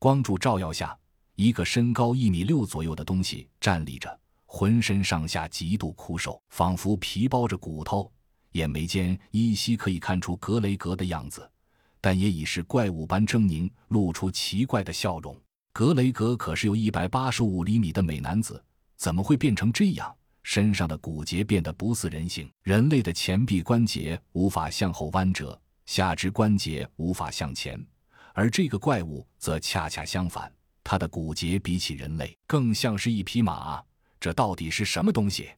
光柱照耀下，一个身高一米六左右的东西站立着，浑身上下极度枯瘦，仿佛皮包着骨头，眼眉间依稀可以看出格雷格的样子，但也已是怪物般狰狞，露出奇怪的笑容。格雷格可是有一百八十五厘米的美男子，怎么会变成这样？身上的骨节变得不似人形，人类的前臂关节无法向后弯折，下肢关节无法向前，而这个怪物则恰恰相反，它的骨节比起人类更像是一匹马。这到底是什么东西？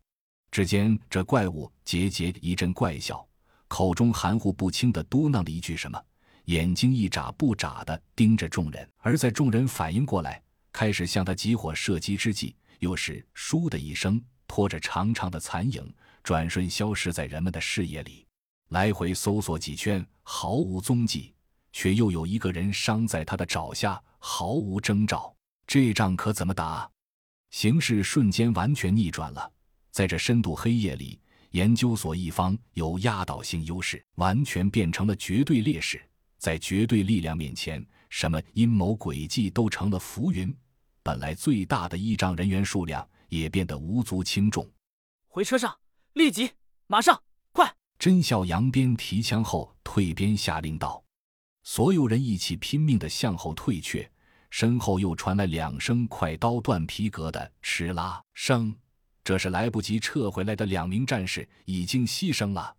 只见这怪物桀桀一阵怪笑，口中含糊不清地嘟囔了一句什么。眼睛一眨不眨地盯着众人，而在众人反应过来，开始向他集火射击之际，又是“倏”的一声，拖着长长的残影，转瞬消失在人们的视野里。来回搜索几圈，毫无踪迹，却又有一个人伤在他的爪下，毫无征兆。这仗可怎么打？形势瞬间完全逆转了。在这深度黑夜里，研究所一方有压倒性优势，完全变成了绝对劣势。在绝对力量面前，什么阴谋诡计都成了浮云。本来最大的依仗人员数量也变得无足轻重。回车上，立即，马上，快！甄孝扬鞭提枪后退边下令道：“所有人一起拼命地向后退却。”身后又传来两声快刀断皮革的哧啦声，这是来不及撤回来的两名战士已经牺牲了。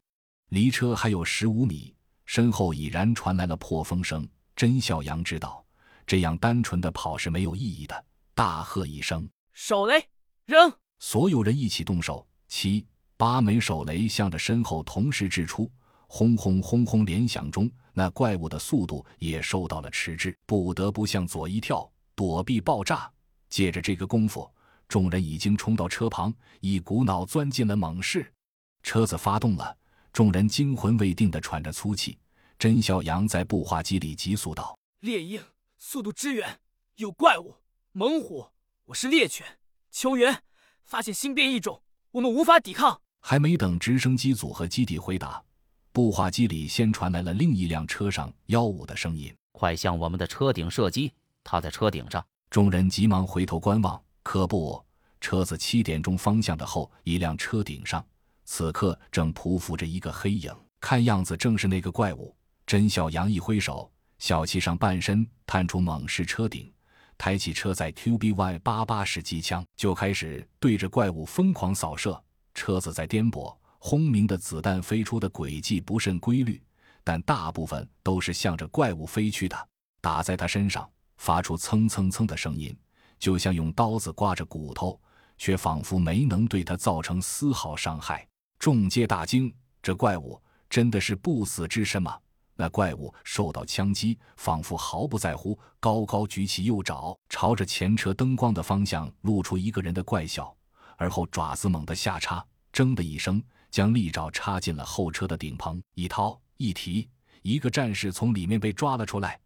离车还有十五米。身后已然传来了破风声，甄孝阳知道这样单纯的跑是没有意义的，大喝一声：“手雷，扔！”所有人一起动手，七八枚手雷向着身后同时掷出，轰轰轰轰连响中，那怪物的速度也受到了迟滞，不得不向左一跳，躲避爆炸。借着这个功夫，众人已经冲到车旁，一股脑钻进了猛士。车子发动了。众人惊魂未定地喘着粗气，甄小阳在步话机里急速道：“猎鹰，速度支援，有怪物，猛虎，我是猎犬，求援，发现新变异种，我们无法抵抗。”还没等直升机组和基地回答，步话机里先传来了另一辆车上幺五的声音：“快向我们的车顶射击！他在车顶上。”众人急忙回头观望，可不，车子七点钟方向的后一辆车顶上。此刻正匍匐着一个黑影，看样子正是那个怪物。甄小羊一挥手，小七上半身探出猛士车顶，抬起车载 QBY 八八式机枪，就开始对着怪物疯狂扫射。车子在颠簸，轰鸣的子弹飞出的轨迹不甚规律，但大部分都是向着怪物飞去的，打在他身上，发出蹭蹭蹭的声音，就像用刀子刮着骨头，却仿佛没能对他造成丝毫伤害。众皆大惊，这怪物真的是不死之身吗？那怪物受到枪击，仿佛毫不在乎，高高举起右爪，朝着前车灯光的方向露出一个人的怪笑，而后爪子猛地下插，铮的一声，将利爪插进了后车的顶棚。一掏一提，一个战士从里面被抓了出来。